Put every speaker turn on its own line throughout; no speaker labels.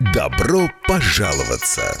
Добро пожаловаться!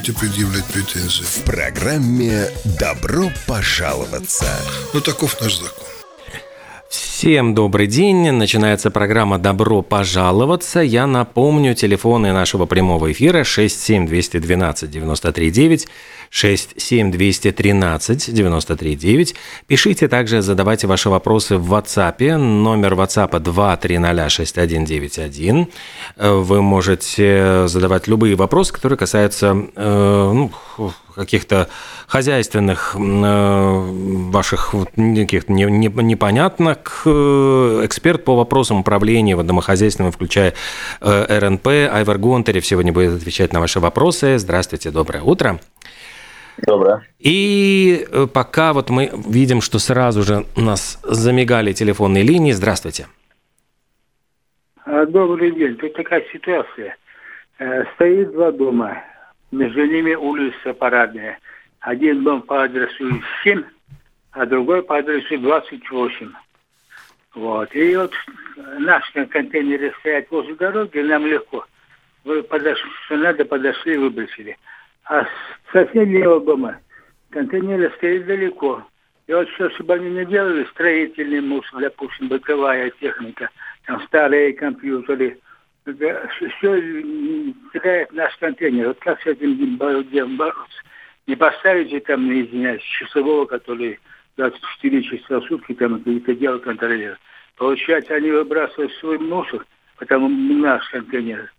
предъявлять претензии?
В программе «Добро пожаловаться».
Ну, таков наш закон.
Всем добрый день. Начинается программа «Добро пожаловаться». Я напомню, телефоны нашего прямого эфира 67212-93-9, 67213-93-9. Пишите также, задавайте ваши вопросы в WhatsApp. Номер WhatsApp 2306191. Вы можете задавать любые вопросы, которые касаются э, ну, каких-то хозяйственных э, ваших вот каких-то не- не- непонятных. Э, Эксперт по вопросам управления домохозяйством, включая э, РНП, Айвар Гонтарев сегодня будет отвечать на ваши вопросы. Здравствуйте, доброе утро.
Доброе.
И пока вот мы видим, что сразу же у нас замигали телефонные линии. Здравствуйте.
Добрый день. Тут такая ситуация. Стоит два дома. Между ними улица парадная. Один дом по адресу 7, а другой по адресу 28. Вот. И вот наши контейнеры стоят возле дороги, нам легко. Вы подошли, что надо, подошли, выбросили. А с соседнего дома контейнеры стоят далеко. И вот что бы они не делали, строительный мусор, допустим, бытовая техника, там старые компьютеры, все теряет наш контейнер. Вот как с этим бороться? Не поставите там, извиняюсь, часового, который 24 часа в сутки там это дело контролирует. Получается, они выбрасывают свой мусор, потому наш контейнер.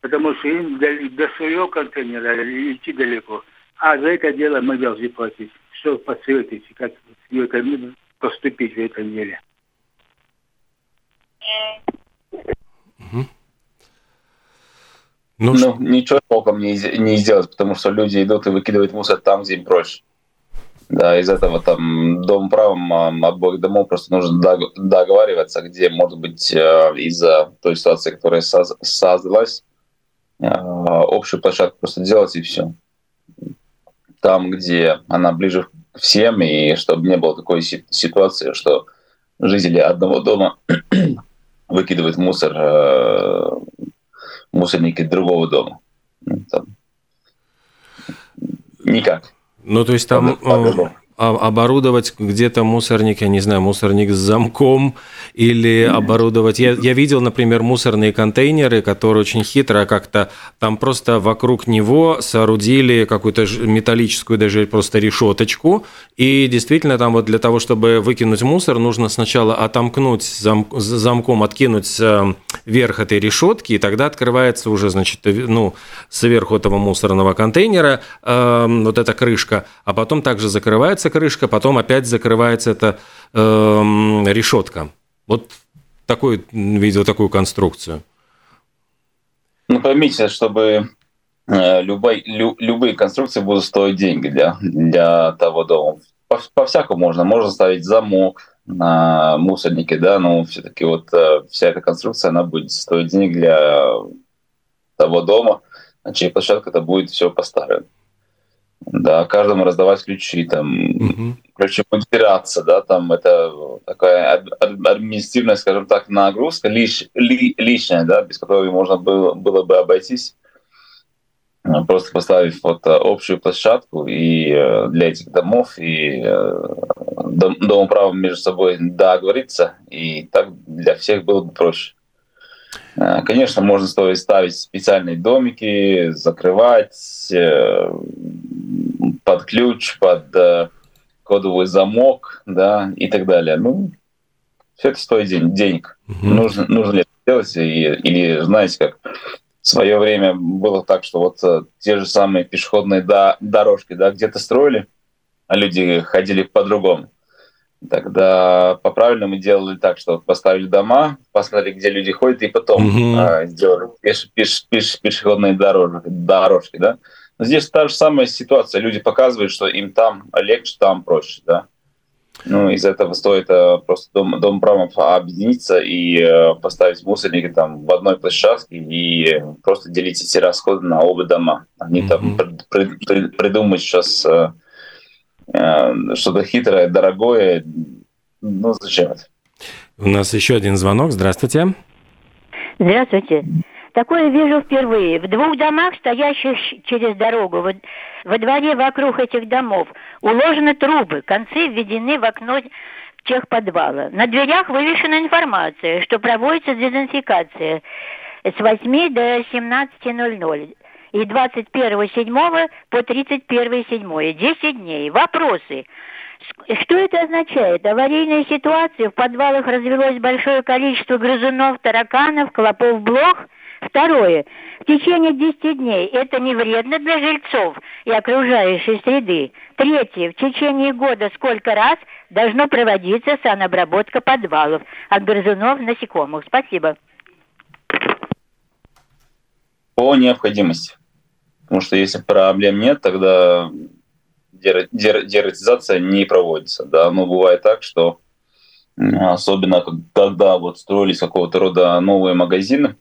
Потому что им до, до своего контейнера идти далеко. А за это дело мы должны платить. Что посоветуете, как в этом, поступить в этом деле?
Ну,
Ну, ничего толком не, не сделать, потому что люди идут и выкидывают мусор там, где им проще. Да, из этого там дом правом а, обоих домов просто нужно дог- договариваться, где, может быть, э, из-за той ситуации, которая соз- создалась, э, общую площадку просто делать и все. Там, где она ближе всем, и чтобы не было такой си- ситуации, что жители одного дома выкидывают мусор э, мусорники другого дома. Ну, там. Никак.
Ну, то есть там оборудовать где-то мусорник, я не знаю, мусорник с замком или оборудовать... Я, я видел, например, мусорные контейнеры, которые очень хитро как-то там просто вокруг него соорудили какую-то металлическую даже просто решеточку, и действительно там вот для того, чтобы выкинуть мусор, нужно сначала отомкнуть зам- замком, откинуть верх этой решетки, и тогда открывается уже, значит, э, ну, сверху этого мусорного контейнера э, вот эта крышка, а потом также закрывается крышка, потом опять закрывается эта э, решетка. Вот такой, видел такую конструкцию.
Ну, поймите, чтобы э, любой, лю- любые конструкции будут стоить деньги для, для того дома. По- По-всякому можно. Можно ставить замок на мусорнике, да, но все-таки вот э, вся эта конструкция, она будет стоить денег для того дома, на чьей площадке это будет все поставлено. Да, каждому раздавать ключи, там,
Мгм.
короче, модификация, да, там это такая ад- ад- административная, скажем так, нагрузка лиш, ли- лишняя, да, без которой можно было, было бы обойтись, просто поставив вот э, общую площадку и э, для этих домов, и э, дом, домоправом между собой договориться, и так для всех было бы проще. Конечно, можно стоит ставить специальные домики, закрывать под ключ, под э, кодовый замок, да, и так далее. Ну, все это стоит день, денег. Угу. Нужно, нужно ли это делать? И, или, знаете, как в свое время было так, что вот те же самые пешеходные до, дорожки, да, где-то строили, а люди ходили по-другому. Тогда по-правильному делали так, что поставили дома, посмотрели, где люди ходят, и потом угу. а, сделали пеш, пеш, пеш, пешеходные дорожки, дорожки, да. Здесь та же самая ситуация. Люди показывают, что им там легче, там проще, да. Ну, из этого стоит э, просто дом, дом правом объединиться и э, поставить мусорники там в одной площадке и просто делить эти расходы на оба дома. Они mm-hmm. там при, при, придумают сейчас э, Э, что-то хитрое, дорогое. Ну, зачем это?
У нас еще один звонок. Здравствуйте.
Здравствуйте. Такое вижу впервые. В двух домах, стоящих через дорогу, во дворе вокруг этих домов, уложены трубы, концы введены в окно техподвала. На дверях вывешена информация, что проводится дезинфекция с 8 до 17.00 и 21.07 по 31.07. 10 дней. Вопросы. Что это означает? Аварийная ситуация, в подвалах развелось большое количество грызунов, тараканов, клопов, блох. Второе. В течение 10 дней это не вредно для жильцов и окружающей среды. Третье. В течение года сколько раз должно проводиться санобработка подвалов от грызунов насекомых? Спасибо.
По необходимости. Потому что если проблем нет, тогда дератизация не проводится. Да? Но бывает так, что особенно когда вот строились какого-то рода новые магазины,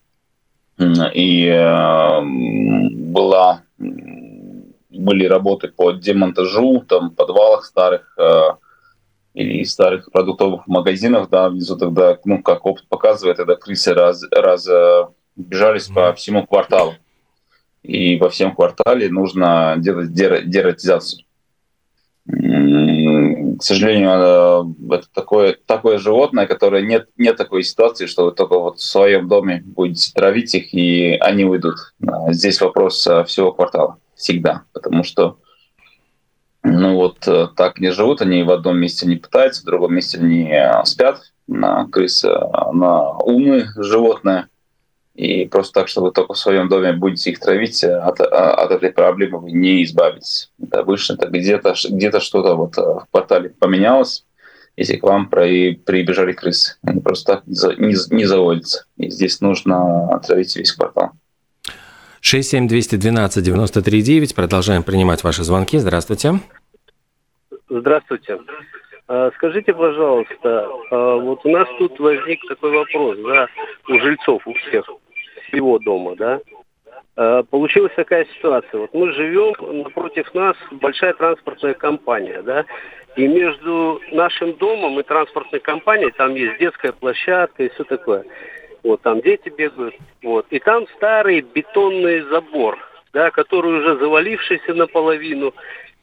и э, была, были работы по демонтажу там, в подвалах старых э, или старых продуктовых магазинов, да, внизу тогда, ну, как опыт показывает, тогда крысы раз, раз э, бежались по всему кварталу и во всем квартале нужно делать дератизацию. К сожалению, э, это такое, такое животное, которое нет, нет такой ситуации, что вы только вот в своем доме будете травить их, и они уйдут. Здесь вопрос э, всего квартала всегда, потому что ну вот э, так не живут, они в одном месте не пытаются, в другом месте не спят. Крыса, она умное животное – и просто так, что вы только в своем доме будете их травить, э, от, э, от этой проблемы вы не избавитесь. Это обычно это где-то где что-то вот э, в квартале поменялось, если к вам при, прибежали крысы. Они просто так не, не заводятся. И здесь нужно травить весь квартал.
67212-93-9. Продолжаем принимать ваши звонки. Здравствуйте.
Здравствуйте. А, скажите, пожалуйста, а, вот у нас тут возник такой вопрос, да, у жильцов, у всех его дома, да. Э, получилась такая ситуация. Вот мы живем, напротив нас большая транспортная компания, да, и между нашим домом и транспортной компанией там есть детская площадка и все такое. Вот, там дети бегают, вот. И там старый бетонный забор, да, который уже завалившийся наполовину.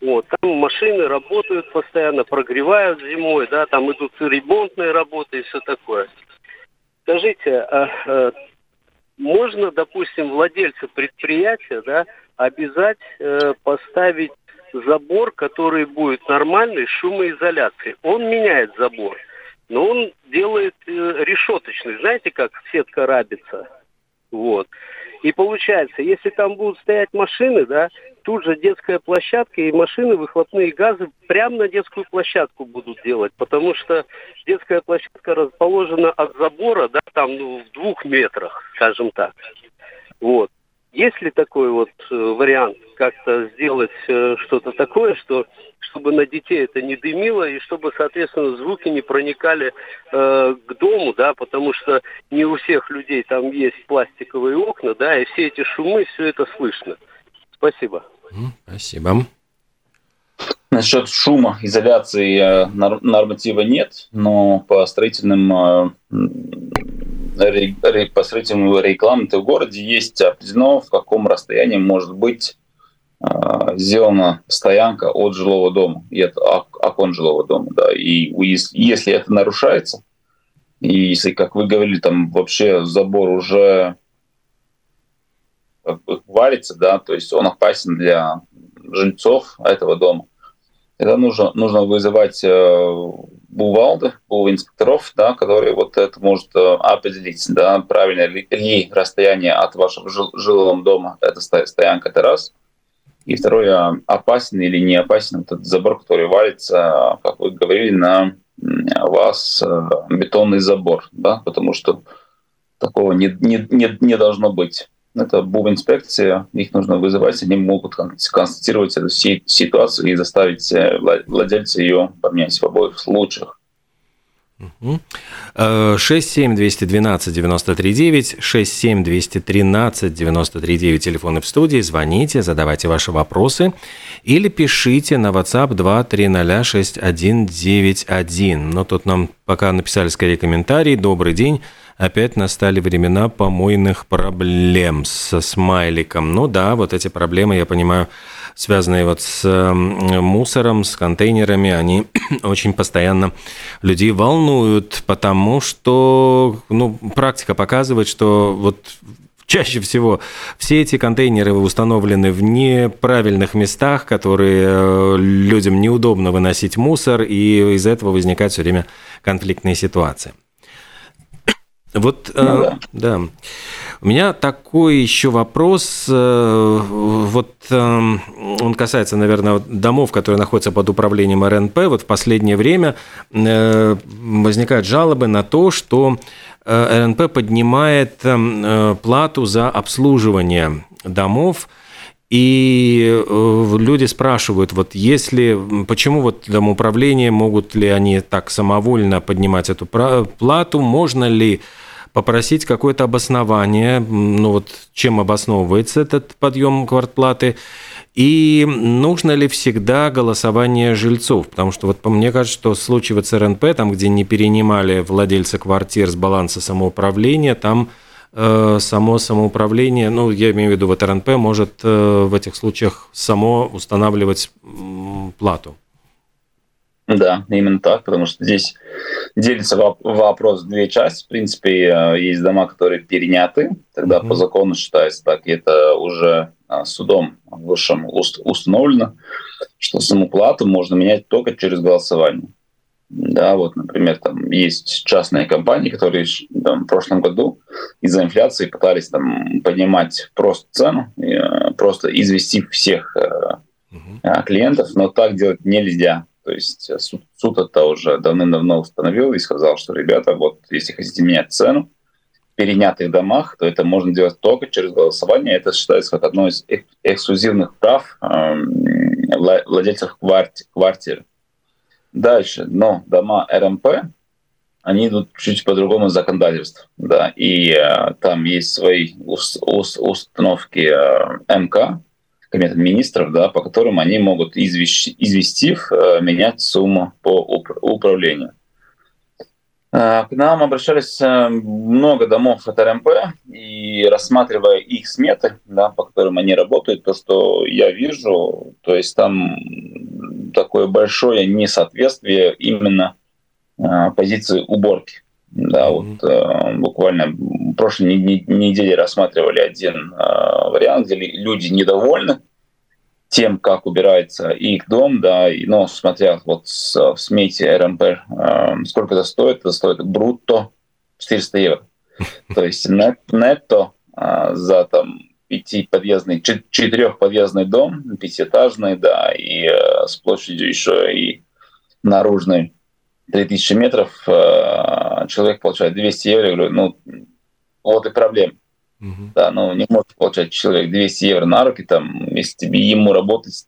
Вот, там машины работают постоянно, прогревают зимой, да, там идут ремонтные работы и все такое. Скажите, а, а можно, допустим, владельца предприятия да, обязать э, поставить забор, который будет нормальной шумоизоляции. Он меняет забор, но он делает э, решеточный. Знаете, как сетка рабится? Вот. И получается, если там будут стоять машины, да, тут же детская площадка и машины, выхлопные газы прямо на детскую площадку будут делать, потому что детская площадка расположена от забора, да, там ну, в двух метрах, скажем так. Вот. Есть ли такой вот э, вариант как-то сделать э, что-то такое, что чтобы на детей это не дымило и чтобы, соответственно, звуки не проникали э, к дому, да, потому что не у всех людей там есть пластиковые окна, да, и все эти шумы, все это слышно. Спасибо.
Спасибо.
Насчет шума, изоляции э, норматива нет, но по строительным э, по строительным рекламам в городе есть определено, в каком расстоянии может быть сделана стоянка от жилого дома и от окон жилого дома. Да. И если это нарушается, И если, как вы говорили, там вообще забор уже валится, да, то есть он опасен для жильцов этого дома, тогда нужно, нужно вызывать э, бувалды, инспекторов, да, которые вот это может э, определить, да, правильно ли, ли расстояние от вашего жил, жилого дома, это стоянка, это раз. И второе, опасен или не опасен этот забор, который валится, как вы говорили, на вас э, бетонный забор, да, потому что такого не, не, не, не должно быть. Это инспекция, их нужно вызывать, они могут констатировать эту ситуацию и заставить э, владельца ее поменять в обоих случаях.
67212-93-9, 67213-93-9, телефоны в студии, звоните, задавайте ваши вопросы или пишите на WhatsApp 2306191. Но тут нам пока написали скорее комментарий. Добрый день опять настали времена помойных проблем со смайликом. Ну да, вот эти проблемы, я понимаю, связанные вот с мусором, с контейнерами, они очень постоянно людей волнуют, потому что ну, практика показывает, что вот чаще всего все эти контейнеры установлены в неправильных местах, которые э, людям неудобно выносить мусор, и из-за этого возникают все время конфликтные ситуации. Вот, ну, э, да. да. У меня такой еще вопрос. Э, вот э, он касается, наверное, домов, которые находятся под управлением РНП. Вот в последнее время э, возникают жалобы на то, что РНП поднимает э, плату за обслуживание домов. И люди спрашивают, вот если, почему вот домоуправление, могут ли они так самовольно поднимать эту плату, можно ли попросить какое-то обоснование, ну вот чем обосновывается этот подъем квартплаты, и нужно ли всегда голосование жильцов? Потому что вот мне кажется, что в случае в ЦРНП, там, где не перенимали владельцы квартир с баланса самоуправления, там э, само самоуправление, ну, я имею в виду, вот РНП может э, в этих случаях само устанавливать плату.
Да, именно так, потому что здесь делится вопрос в две части. В принципе, э, есть дома, которые переняты, тогда mm-hmm. по закону считается так, и это уже э, судом высшим установлено, что саму плату можно менять только через голосование. Да, вот, например, там есть частные компании, которые там, в прошлом году из-за инфляции пытались там поднимать просто цену, э, просто извести всех клиентов, но так делать нельзя то есть э, суд, суд это уже давным-давно установил и сказал, что, ребята, вот если хотите менять цену в перенятых домах, то это можно делать только через голосование. Это считается как одно из эксклюзивных прав э, владельцев квартир, квартир. Дальше, но дома РМП, они идут чуть по-другому законодательству, да, и э, там есть свои ус, ус, установки э, МК, Комитет министров, да, по которым они могут, извещ, известив, э, менять сумму по управлению. Э, к нам обращались э, много домов от РМП, и рассматривая их сметы, да, по которым они работают, то, что я вижу, то есть там такое большое несоответствие именно позиции уборки. Да, вот э, буквально в прошлой неделе рассматривали один э, вариант, где люди недовольны тем, как убирается их дом, да, и, но смотря вот с, в смете РМП, э, сколько это стоит, это стоит брутто 400 евро. То есть нет, нетто э, за там пятиподъездный, четырехподъездный дом, пятиэтажный, да, и э, с площадью еще и наружной 3000 метров, э, человек получает 200 евро, я говорю, ну, вот и проблема. Uh-huh. Да, ну, не может получать человек 200 евро на руки, там, если тебе ему работать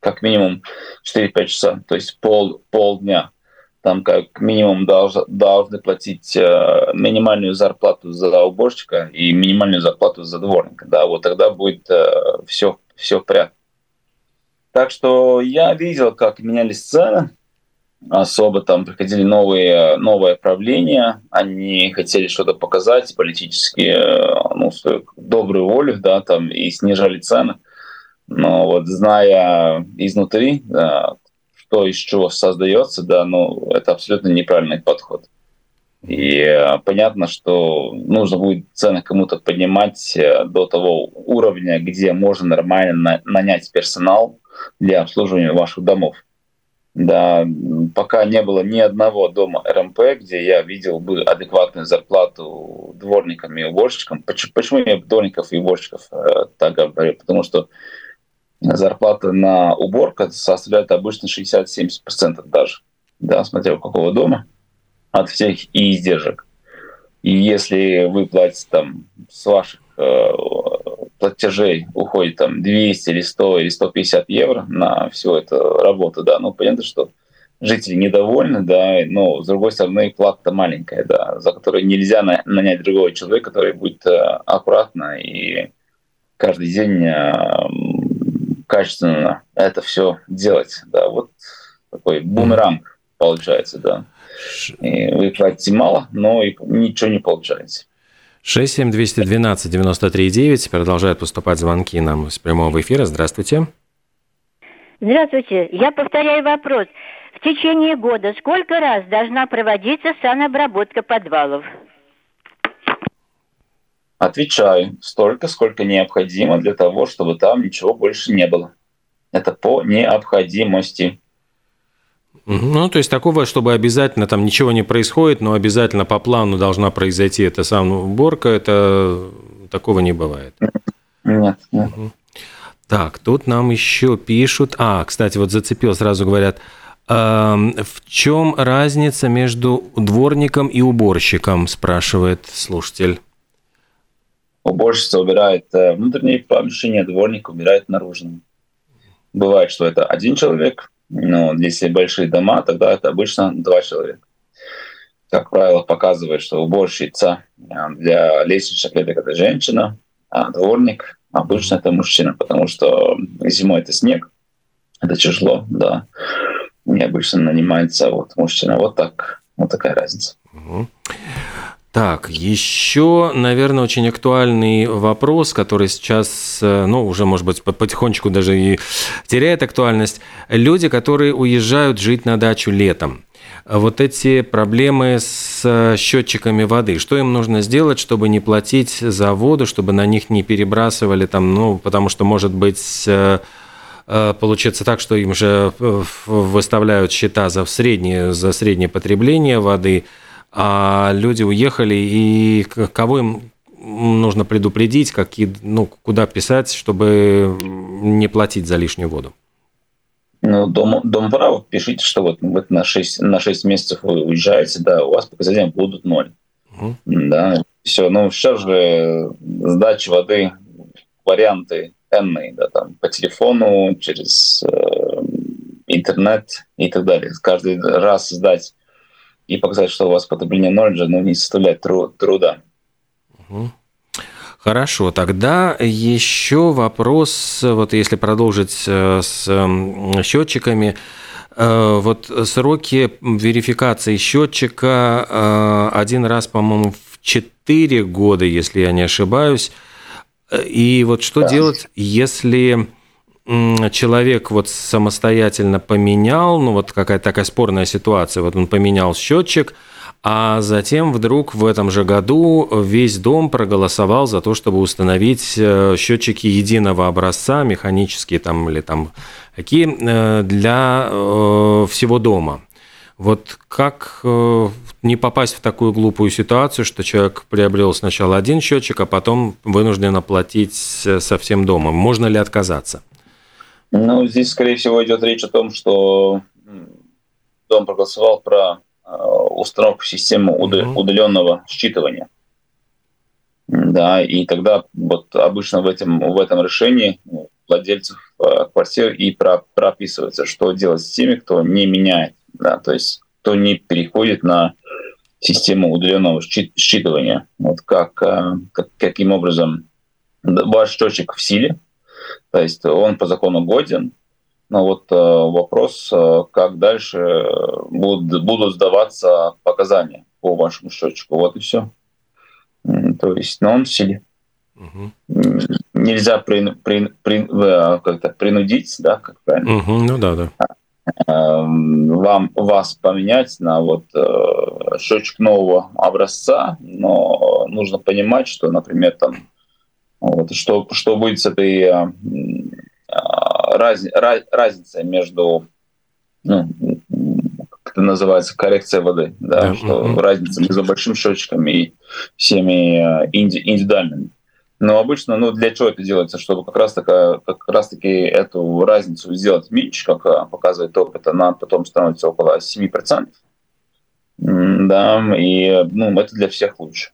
как минимум 4-5 часов, то есть пол, полдня. Там как минимум долж, должны платить э, минимальную зарплату за уборщика и минимальную зарплату за дворника. Да, вот тогда будет э, все, все порядке. Так что я видел, как менялись цены особо там приходили новые, новые правления, они хотели что-то показать, политически, ну, свою добрую волю, да, там, и снижали цены. Но вот зная изнутри, да, что из чего создается, да, ну, это абсолютно неправильный подход. И э, понятно, что нужно будет цены кому-то поднимать э, до того уровня, где можно нормально нанять персонал для обслуживания ваших домов. Да, пока не было ни одного дома РМП, где я видел бы адекватную зарплату дворникам и уборщикам. Почему, я дворников и уборщиков э, так говорю? Потому что зарплата на уборку составляет обычно 60-70% даже, да, смотря у какого дома, от всех и издержек. И если вы платите там с ваших э, платежей уходит там 200 или 100 или 150 евро на всю эту работу, да, ну понятно, что жители недовольны, да, но с другой стороны плата маленькая, да, за которую нельзя нанять другого человека, который будет э, аккуратно и каждый день э, качественно это все делать, да, вот такой бумеранг получается, да. И вы платите мало, но и ничего не получается.
67212-93-9. Продолжают поступать звонки нам из прямого эфира. Здравствуйте.
Здравствуйте. Я повторяю вопрос. В течение года сколько раз должна проводиться санобработка подвалов?
Отвечаю. Столько, сколько необходимо для того, чтобы там ничего больше не было. Это по необходимости.
Ну, то есть такого, чтобы обязательно там ничего не происходит, но обязательно по плану должна произойти эта самая уборка, это такого не бывает.
Нет, нет.
Так, тут нам еще пишут. А, кстати, вот зацепил, сразу говорят, э, в чем разница между дворником и уборщиком, спрашивает слушатель.
Уборщица убирает э, внутренние помещения, дворник убирает наружные. Бывает, что это один человек, но если большие дома, тогда это обычно два человека. Как правило, показывает, что уборщица а, для лестничных клеток это женщина, а дворник обычно это мужчина, потому что зимой это снег, это тяжело, да. И обычно нанимается вот мужчина. Вот так, вот такая разница.
Так, еще, наверное, очень актуальный вопрос, который сейчас, э, ну, уже, может быть, потихонечку даже и теряет актуальность. Люди, которые уезжают жить на дачу летом. Вот эти проблемы с э, счетчиками воды, что им нужно сделать, чтобы не платить за воду, чтобы на них не перебрасывали там, ну, потому что, может быть, э, получится так, что им же выставляют счета за среднее, за среднее потребление воды – а люди уехали, и кого им нужно предупредить, какие, ну, куда писать, чтобы не платить за лишнюю воду?
Ну, дом, дом права, пишите, что вот, вот на, 6, на 6 месяцев вы уезжаете, да, у вас показатели будут ноль. Угу. Да, все. Ну, сейчас же сдача воды, варианты энные, да, там, по телефону, через э, интернет и так далее. Каждый раз сдать и показать, что у вас потребление ноль ну, не составляет тру- труда.
Хорошо, тогда еще вопрос, вот если продолжить э, с счетчиками, э, вот сроки верификации счетчика э, один раз, по-моему, в 4 года, если я не ошибаюсь. И вот что да. делать, если человек вот самостоятельно поменял, ну вот какая-то такая спорная ситуация, вот он поменял счетчик, а затем вдруг в этом же году весь дом проголосовал за то, чтобы установить э, счетчики единого образца, механические там или там какие, э, для э, всего дома. Вот как не попасть в такую глупую ситуацию, что человек приобрел сначала один счетчик, а потом вынужден оплатить со всем домом? Можно ли отказаться?
Ну, здесь, скорее всего, идет речь о том, что дом проголосовал про э, установку системы удаленного считывания. Да, и тогда вот обычно в этом, в этом решении владельцев э, квартир и про, прописывается, что делать с теми, кто не меняет, да, то есть кто не переходит на систему удаленного считывания. Вот как, э, как каким образом ваш счетчик в силе, то есть он по закону годен, но вот э, вопрос, э, как дальше будут, будут сдаваться показания по вашему счетчику. Вот и все. То есть, но он в силе. Угу. Нельзя при, при, при, э, как-то принудить, да, как правильно?
Угу, ну да, да.
вам вас поменять на вот э, счетчик нового образца, но нужно понимать, что, например, там вот, что что будет с этой э, раз, раз, разницей между ну, как это называется коррекция воды, да, да. что mm-hmm. разница между большим счетчиком и всеми инди, индивидуальными. Но обычно, ну, для чего это делается? Чтобы как раз, такая, как раз таки эту разницу сделать меньше, как а, показывает опыт, она потом становится около 7%. Да, и ну, это для всех лучше.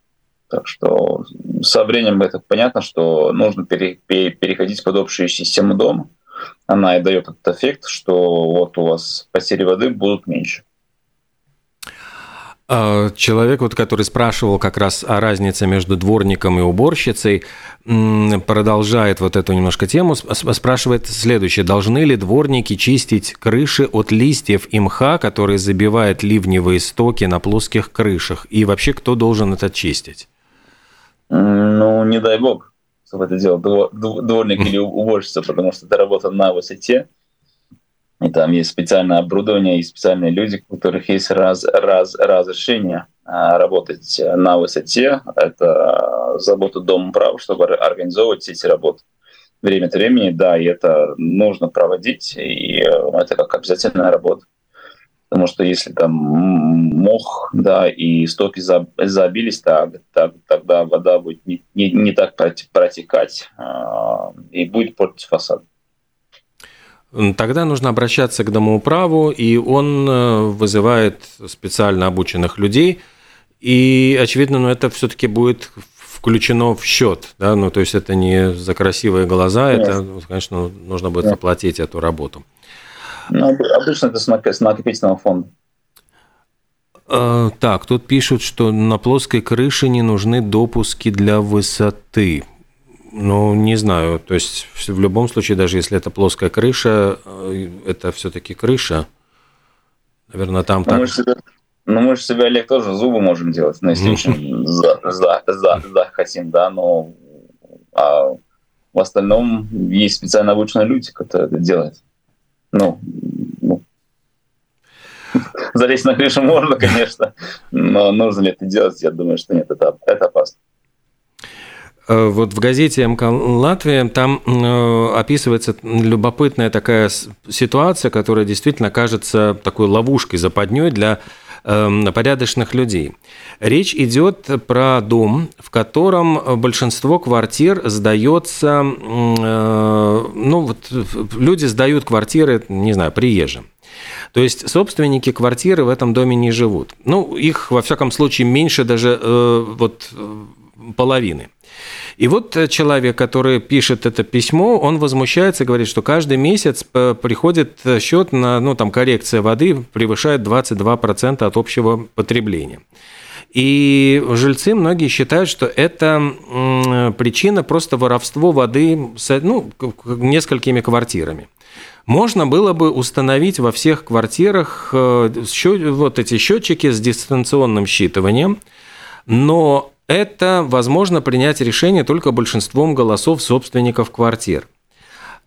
Так что со временем это понятно, что нужно пере, пере, переходить под общую систему дома. Она и дает этот эффект, что вот у вас потери воды будут меньше.
А, человек, вот, который спрашивал как раз о разнице между дворником и уборщицей, продолжает вот эту немножко тему, спрашивает следующее. Должны ли дворники чистить крыши от листьев и мха, которые забивают ливневые стоки на плоских крышах? И вообще, кто должен это чистить?
Ну, не дай бог, чтобы это делал дворник или уборщица, потому что это работа на высоте. И там есть специальное оборудование и специальные люди, у которых есть раз, раз, разрешение а, работать на высоте. Это забота Дома права, чтобы организовывать эти работы. Время от времени, да, и это нужно проводить, и э, это как обязательная работа. Потому что если там мох, да, и стоки забились, так, так, тогда вода будет не, не, не так протекать э, и будет портить фасад.
Тогда нужно обращаться к домоуправу, и он э, вызывает специально обученных людей. И, очевидно, ну, это все-таки будет включено в счет. Да? Ну, то есть это не за красивые глаза, Нет. это, конечно, нужно будет Нет. оплатить эту работу.
Ну, обычно это с накопительного фонда.
А, так, тут пишут, что на плоской крыше не нужны допуски для высоты. Ну, не знаю. То есть в любом случае, даже если это плоская крыша, э, это все-таки крыша. Наверное, там ну, так. Мы
себя, ну, мы же себе, Олег, тоже зубы можем делать, ну, если очень за, за, за, захотим, да, но а в остальном есть специально обученные люди, которые это делают. Ну, ну залезть на крышу можно, конечно, но нужно ли это делать, я думаю, что нет, это, это опасно.
Э, вот в газете МК Латвия там э, описывается любопытная такая ситуация, которая действительно кажется такой ловушкой, западней для эм, порядочных людей. Речь идет про дом, в котором большинство квартир сдается, э, ну вот люди сдают квартиры, не знаю, приезжим. То есть собственники квартиры в этом доме не живут. Ну, их, во всяком случае, меньше даже вот половины. И вот э, человек, который пишет это письмо, он возмущается, говорит, что каждый месяц э, приходит э, счет на, ну, там, коррекция воды превышает 22% от общего потребления. И жильцы многие считают, что это причина просто воровства воды с ну, несколькими квартирами. Можно было бы установить во всех квартирах вот эти счетчики с дистанционным считыванием, но это возможно принять решение только большинством голосов собственников квартир.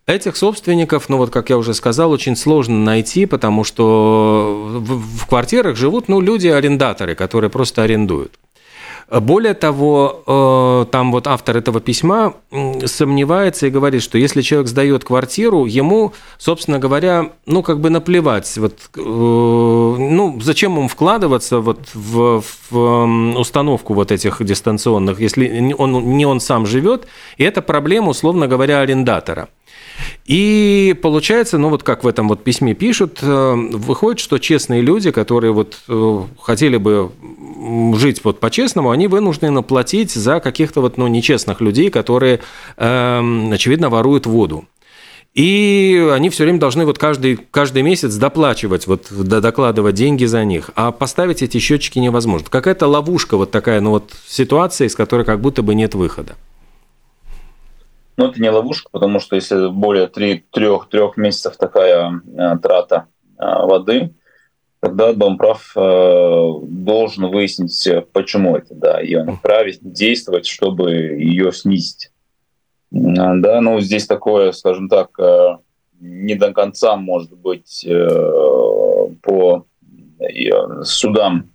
Этих собственников, ну вот как я уже сказал, очень сложно найти, потому что в, в квартирах живут ну, люди-арендаторы, которые просто арендуют. Более того, э, там вот автор этого письма сомневается и говорит, что если человек сдает квартиру, ему, собственно говоря, ну как бы наплевать, вот, э, ну зачем ему вкладываться вот в, в установку вот этих дистанционных, если он, не он сам живет, и это проблема, условно говоря, арендатора. И получается, ну вот как в этом вот письме пишут, э, выходит, что честные люди, которые вот хотели бы жить вот по-честному, они вынуждены платить за каких-то вот, ну, нечестных людей, которые, э, очевидно, воруют воду. И они все время должны вот каждый, каждый месяц доплачивать, вот докладывать деньги за них. А поставить эти счетчики невозможно. Какая-то ловушка вот такая, ну вот ситуация, из которой как будто бы нет выхода.
Ну, это не ловушка, потому что если более трех-трех месяцев такая э, трата э, воды, тогда Домправ э, должен выяснить, почему это, да, и он вправе действовать, чтобы ее снизить. Да, ну здесь такое, скажем так, э, не до конца, может быть, э, по э, судам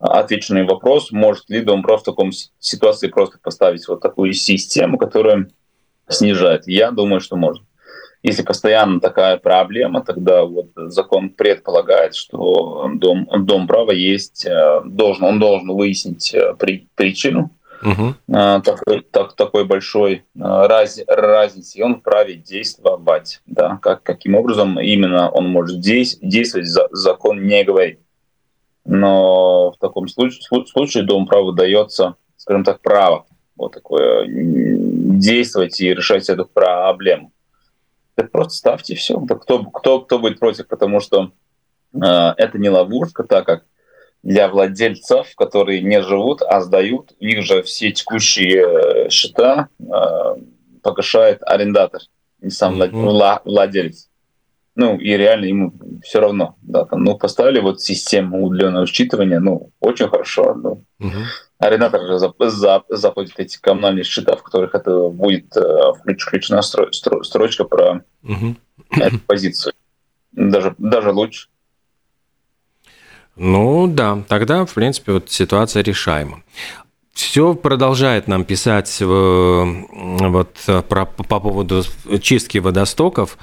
э, отвеченный вопрос, может ли Домбров в таком ситуации просто поставить вот такую систему, которая снижает. Я думаю, что может. Если постоянно такая проблема, тогда вот закон предполагает, что дом, дом права есть, должен, он должен выяснить при, причину угу. такой, так, такой большой раз, разницы, и он вправе действовать. Да? Как, каким образом именно он может действовать, закон не говорит. Но в таком случае, случае Дом права дается, скажем так, право вот такое действовать и решать эту проблему. Так просто ставьте все. Да кто, кто, кто будет против, потому что э, это не ловушка, так как для владельцев, которые не живут, а сдают, их же все текущие э, счета э, погашает арендатор, не сам mm-hmm. владелец. Ну, и реально ему все равно. Да, там, ну, поставили вот систему удаленного считывания, ну, очень хорошо. Ну, mm-hmm. Арендатор же за, за, заплатит эти коммунальные счета, в которых это будет э, включ, включена стро, стро, строчка про mm-hmm. эту позицию. Даже, даже лучше.
Ну да, тогда, в принципе, вот ситуация решаема. Все продолжает нам писать э, вот про, по поводу чистки водостоков.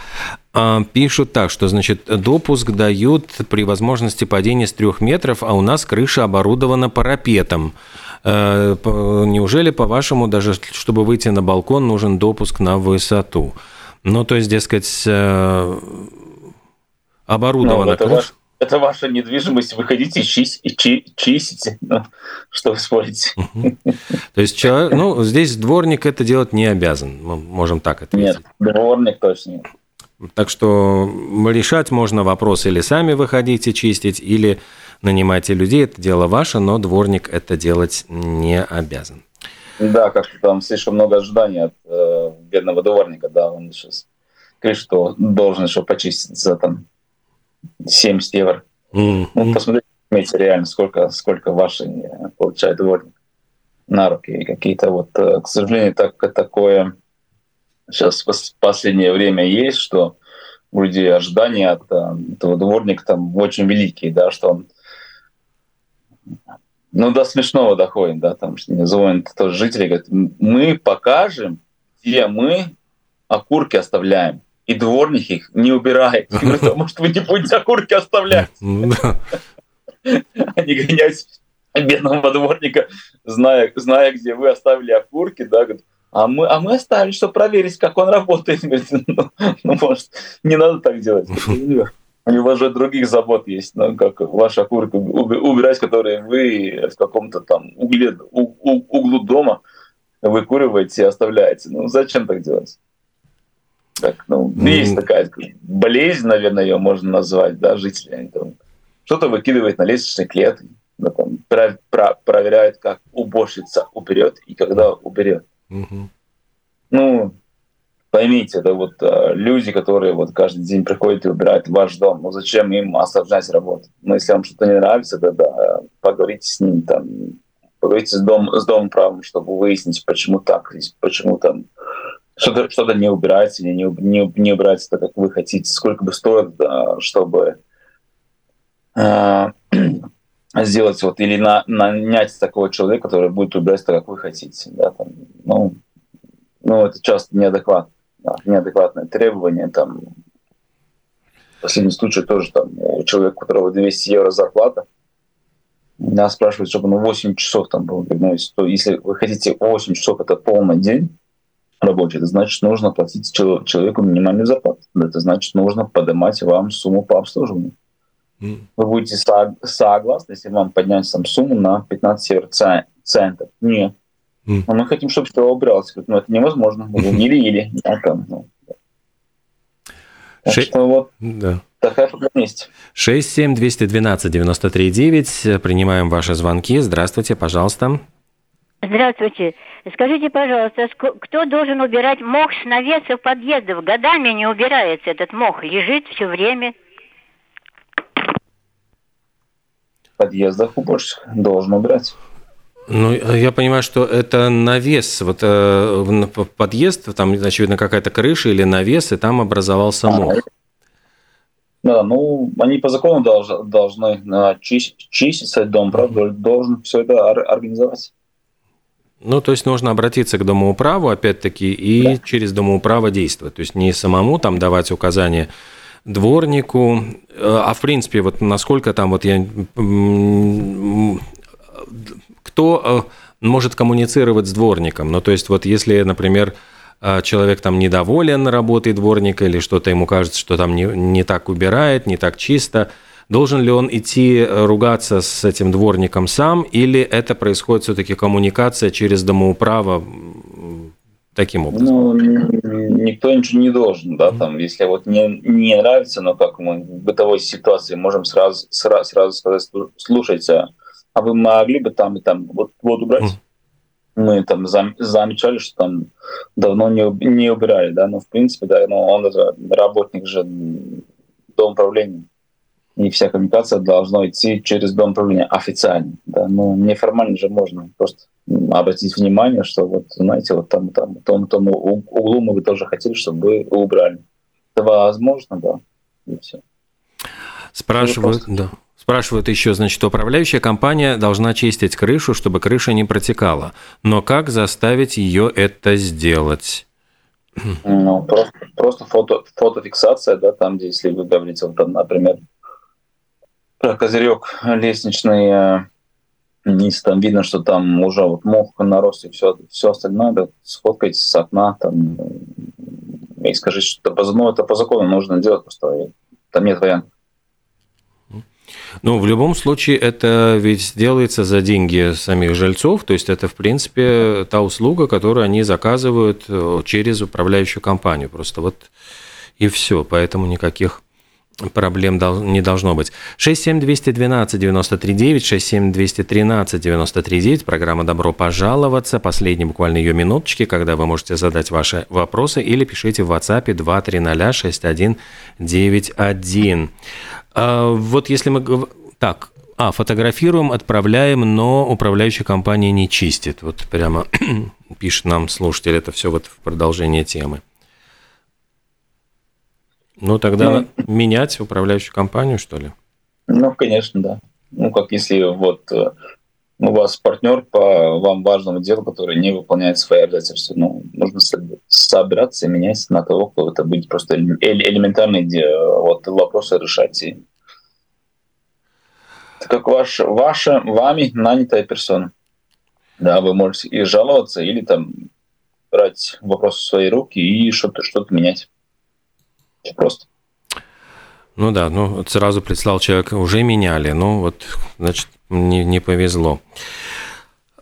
А, пишут так, что, значит, допуск дают при возможности падения с трех метров, а у нас крыша оборудована парапетом. Э, неужели, по-вашему, даже чтобы выйти на балкон, нужен допуск на высоту? Ну, то есть, дескать, э, оборудована
ну, крыша это ваша недвижимость, вы хотите чисть, чи, чистите, ну, что вы спорите.
То есть человек, ну, здесь дворник это делать не обязан, мы можем так ответить.
Нет, дворник точно нет.
Так что решать можно вопрос или сами выходите чистить, или нанимайте людей, это дело ваше, но дворник это делать не обязан.
Да, как-то там слишком много ожиданий от э, бедного дворника, да, он сейчас крышу должен еще почистить за там 70 евро. Mm-hmm. Ну, посмотрите, реально, сколько, сколько ваши получает дворник на руки. И какие-то вот, э, к сожалению, так, такое сейчас в последнее время есть, что у людей ожидания от э, этого дворника там очень великие, да, что он ну, до смешного доходит, да, там звонят тоже жители, говорят, мы покажем, где мы окурки оставляем и дворник их не убирает. А может, вы не будете окурки оставлять? Ну Они гонять бедного дворника, зная, зная, где вы оставили окурки, да, говорят, а мы, а мы оставили, чтобы проверить, как он работает. Говорит, ну, ну, может, не надо так делать. У него же других забот есть, ну, как ваша окурка убирать, которые вы в каком-то там угле, у, у, углу дома выкуриваете и оставляете. Ну, зачем так делать? Так, ну, mm. есть такая болезнь, наверное, ее можно назвать, да, жители. там, что-то выкидывает на лестничной клетке, да, там, про, про, проверяет, как уборщица уберет и когда уберет. Mm-hmm. Ну, поймите, это вот а, люди, которые вот каждый день приходят и убирают ваш дом, ну зачем им осложнять работу? Ну, если вам что-то не нравится, тогда поговорите с ним, там, поговорите с, дом, с домом правом, чтобы выяснить, почему так, почему там что-то что не убирается не, не, не убирается так, как вы хотите, сколько бы стоит, чтобы э, сделать вот или на, нанять такого человека, который будет убирать так, как вы хотите. Да, там, ну, ну, это часто неадекватно, да, неадекватное требование. Там, в последнем случае тоже там, у человека, у которого 200 евро зарплата, меня спрашивают, чтобы он 8 часов там был. Ну, если вы хотите 8 часов, это полный день, рабочий, это значит, нужно платить человеку минимальную зарплату. Это значит, нужно поднимать вам сумму по обслуживанию. Mm. Вы будете согласны, если вам поднять там сумму на 15 евро центов? Нет. Mm. Но мы хотим, чтобы все убралось. Но ну, это невозможно. Или-или. Ну,
так что вот да.
такая проблема есть.
67 212 93 9. Принимаем ваши звонки. Здравствуйте, пожалуйста.
Здравствуйте. Скажите, пожалуйста, кто должен убирать мох с навесов подъездов? Годами не убирается этот мох, лежит все время.
В подъездах уборщик должен убирать.
Ну, я понимаю, что это навес, вот э, подъезд, там, очевидно, какая-то крыша или навес, и там образовался мох.
Да, ну, они по закону долж, должны э, чистить, чистить дом, правда, должен все это организовать.
Ну, то есть нужно обратиться к домоуправу, опять-таки, и да. через домоуправо действовать. То есть не самому там давать указания дворнику, э, а в принципе, вот насколько там вот я... Кто э, может коммуницировать с дворником? Ну, то есть вот если, например, э, человек там недоволен работой дворника или что-то ему кажется, что там не, не так убирает, не так чисто – Должен ли он идти э, ругаться с этим дворником сам, или это происходит все-таки коммуникация через домоуправо таким образом?
Ну, никто ничего не должен, да, там, если вот не, не нравится, но как мы в бытовой ситуации можем сразу, сразу, сразу сказать, слушайте, а вы могли бы там и там вот, вот убрать? Мы там зам, замечали, что там давно не, не убирали, да, но в принципе, да, но он это работник же дом управления и вся коммуникация должна идти через дом управления официально. Да? Но неформально же можно просто обратить внимание, что вот, знаете, вот там, там, том, том углу мы бы тоже хотели, чтобы вы убрали. Это возможно, да, и все.
Спрашивают, да. Спрашивают еще, значит, управляющая компания должна чистить крышу, чтобы крыша не протекала. Но как заставить ее это сделать?
Ну, просто, просто фото, фотофиксация, да, там, где, если вы говорите, вот, там, например, козырек лестничный э, вниз, там видно, что там уже вот мох нарос и все, все остальное, да, с окна, там, и скажите, что это, ну, это по закону нужно делать, просто там нет вариантов.
Ну, в любом случае, это ведь делается за деньги самих жильцов, то есть это, в принципе, та услуга, которую они заказывают э, через управляющую компанию. Просто вот и все, поэтому никаких проблем не должно быть. 67212-93-9, 67213-93-9, программа «Добро пожаловаться», последние буквально ее минуточки, когда вы можете задать ваши вопросы или пишите в WhatsApp 2306191. А, вот если мы... Так, а, фотографируем, отправляем, но управляющая компания не чистит. Вот прямо пишет нам слушатель, это все вот в продолжение темы. Ну, тогда ну, менять управляющую компанию, что ли?
Ну, конечно, да. Ну, как если вот э, у вас партнер по вам важному делу, который не выполняет свои обязательства, ну, нужно собираться и менять на того, кто это будет просто элементарные вот, вопросы решать. И это как ваш, ваша, вами нанятая персона. Да, вы можете и жаловаться, или там брать вопрос в свои руки и что-то что менять просто.
Ну да, ну вот сразу прислал человек, уже меняли, ну вот, значит, не, не повезло.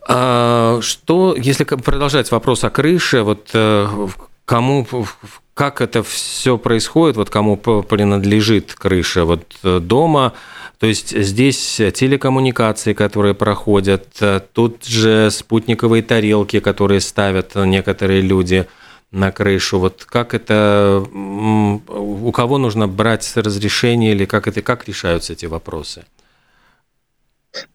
А, что, если продолжать вопрос о крыше, вот э, кому, как это все происходит, вот кому принадлежит крыша, вот э, дома, то есть здесь телекоммуникации, которые проходят, э, тут же спутниковые тарелки, которые ставят некоторые люди – на крышу. Вот как это, у кого нужно брать разрешение или как это, как решаются эти вопросы?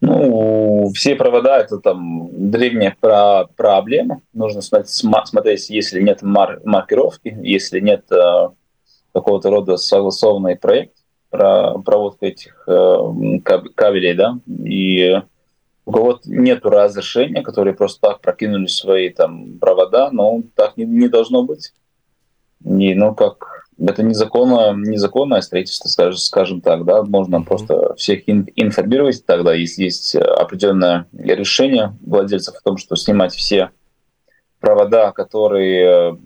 Ну, все провода это там древняя про проблема. Нужно смотреть, смотреть, если нет мар маркировки, если нет э, какого-то рода согласованный проект про проводку этих э, кабелей, да, и у кого-то нет разрешения, которые просто так прокинули свои там провода, но так не, не должно быть. И, ну, как это незаконное, незаконное строительство, скажем, скажем так, да, можно mm-hmm. просто всех информировать тогда, если есть определенное решение владельцев о том, что снимать все провода, которые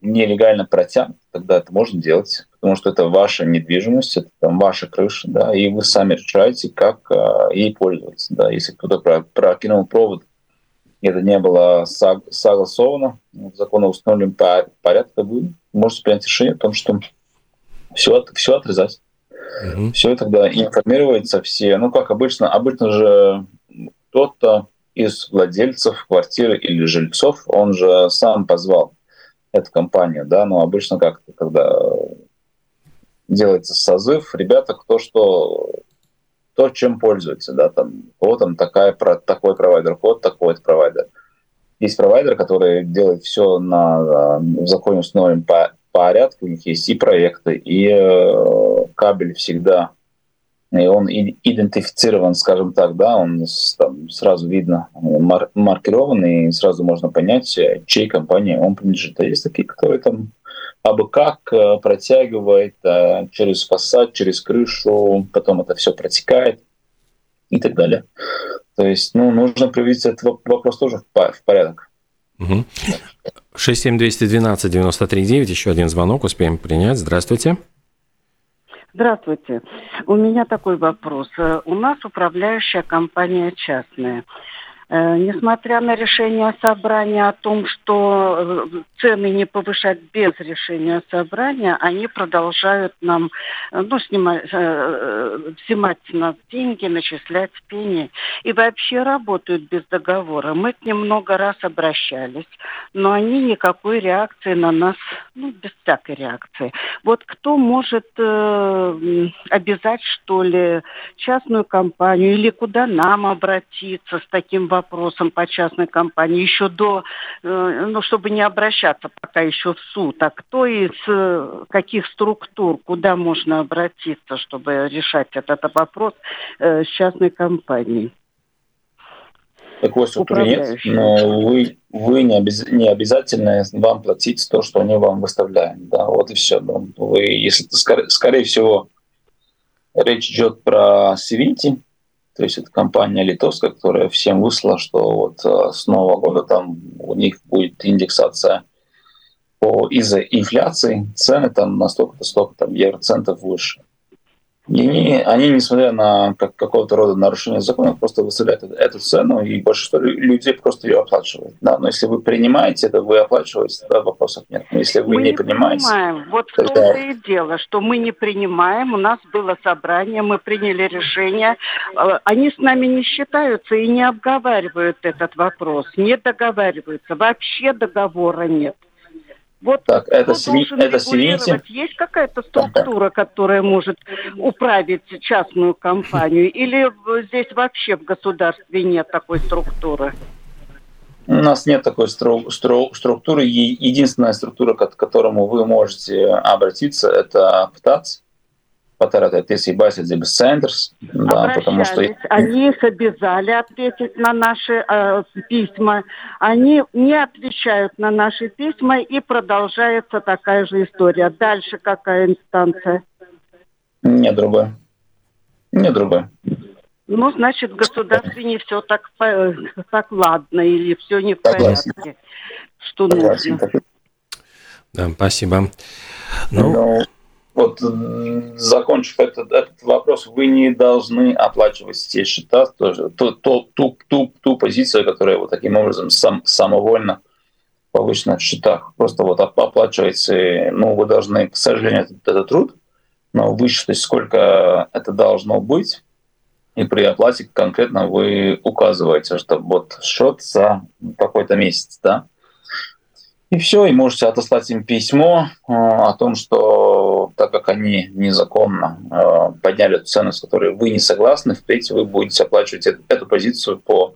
нелегально протянут, тогда это можно делать, потому что это ваша недвижимость, это там ваша крыша, да, и вы сами решаете, как э, ей пользоваться, да, если кто-то про, прокинул провод, это не было согласовано в законно установленном порядке, вы можете принять решение о том, что все, все отрезать. Mm-hmm. Все тогда информируется все. Ну, как обычно, обычно же кто-то из владельцев квартиры или жильцов, он же сам позвал эту компанию, да, но обычно как когда делается созыв, ребята, кто что то, чем пользуется, да, там, вот там такая, такой провайдер, вот такой провайдер. Есть провайдер, который делает все на, в законе установленном по, порядке, у них есть и проекты, и э, кабель всегда, и он идентифицирован, скажем так, да, он там, сразу видно, мар, маркирован, и сразу можно понять, чьей компании он принадлежит. А есть такие, которые там абы как э, протягивает э, через фасад, через крышу, потом это все протекает и так далее. То есть, ну, нужно привести этот вопрос тоже в порядок.
Угу. 67212-93-9, еще один звонок успеем принять. Здравствуйте.
Здравствуйте. У меня такой вопрос. Э, у нас управляющая компания частная. Э, несмотря на решение собрания о том, что э, цены не повышать без решения собрания, они продолжают нам э, ну, снимать, взимать с нас деньги, начислять пени и вообще работают без договора. Мы к ним много раз обращались, но они никакой реакции на нас, ну, без всякой реакции. Вот кто может э, обязать, что ли, частную компанию или куда нам обратиться с таким вопросом? Вопросам по частной компании еще до, э, ну, чтобы не обращаться пока еще в суд, а кто из э, каких структур, куда можно обратиться, чтобы решать этот вопрос э, с частной компанией?
Такой структуры нет, но вы, вы не, обяз, не обязательно вам платить то, что они вам выставляют. Да, вот и все. Вы, если, скорее, скорее всего, речь идет про Севинти, то есть это компания литовская, которая всем высла, что вот э, с нового года там у них будет индексация по из-за инфляции, цены там на столько-то, столько там евроцентов выше. И они, они, несмотря на как, какого-то рода нарушение закона, просто выставляют эту, цену, и большинство людей просто ее оплачивают. Да, но если вы принимаете это, вы оплачиваете, тогда вопросов нет. Но если вы
мы
не, не принимаете...
Принимаем. Вот тогда... в том-то и дело, что мы не принимаем. У нас было собрание, мы приняли решение. Э, они с нами не считаются и не обговаривают этот вопрос, не договариваются. Вообще договора нет. Вот
так, это, сви... это свините.
Есть какая-то структура, которая может управить частную компанию? Или здесь вообще в государстве нет такой структуры?
У нас нет такой стру... Стру... структуры. Единственная структура, к которому вы можете обратиться, это ПТАЦ patērētāju tiesību aizsardzības centrs.
Да, потому что... Они их обязали ответить на наши э, письма. Они не отвечают на наши письма, и продолжается такая же история. Дальше какая инстанция?
Не другая. Не другая.
Ну, значит, в государстве не все так, так ладно, или все не в Согласен. порядке, что Согласен. нужно.
Да, спасибо.
Ну, Но вот закончив этот, этот вопрос, вы не должны оплачивать те счета, тоже, ту, ту, ту, ту, ту позицию, которая вот таким образом сам, самовольно повышена в счетах. Просто вот оплачиваете, ну, вы должны, к сожалению, этот, этот труд, но высчитать, сколько это должно быть, и при оплате конкретно вы указываете, что вот счет за какой-то месяц, да, и все, и можете отослать им письмо э, о том, что так как они незаконно э, подняли цену, с которой вы не согласны, впредь вы будете оплачивать эту, эту позицию по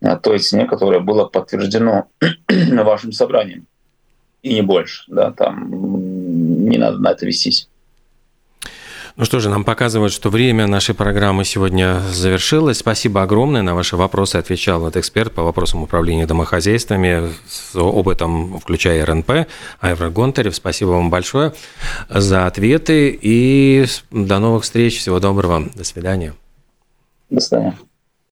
э, той цене, которая была подтверждена вашим собранием. И не больше. Да, там не надо на это вестись.
Ну что же, нам показывают, что время нашей программы сегодня завершилось. Спасибо огромное. На ваши вопросы отвечал этот эксперт по вопросам управления домохозяйствами с опытом, включая РНП, Айвра Гонтарев. Спасибо вам большое за ответы и до новых встреч. Всего доброго. До свидания.
До свидания.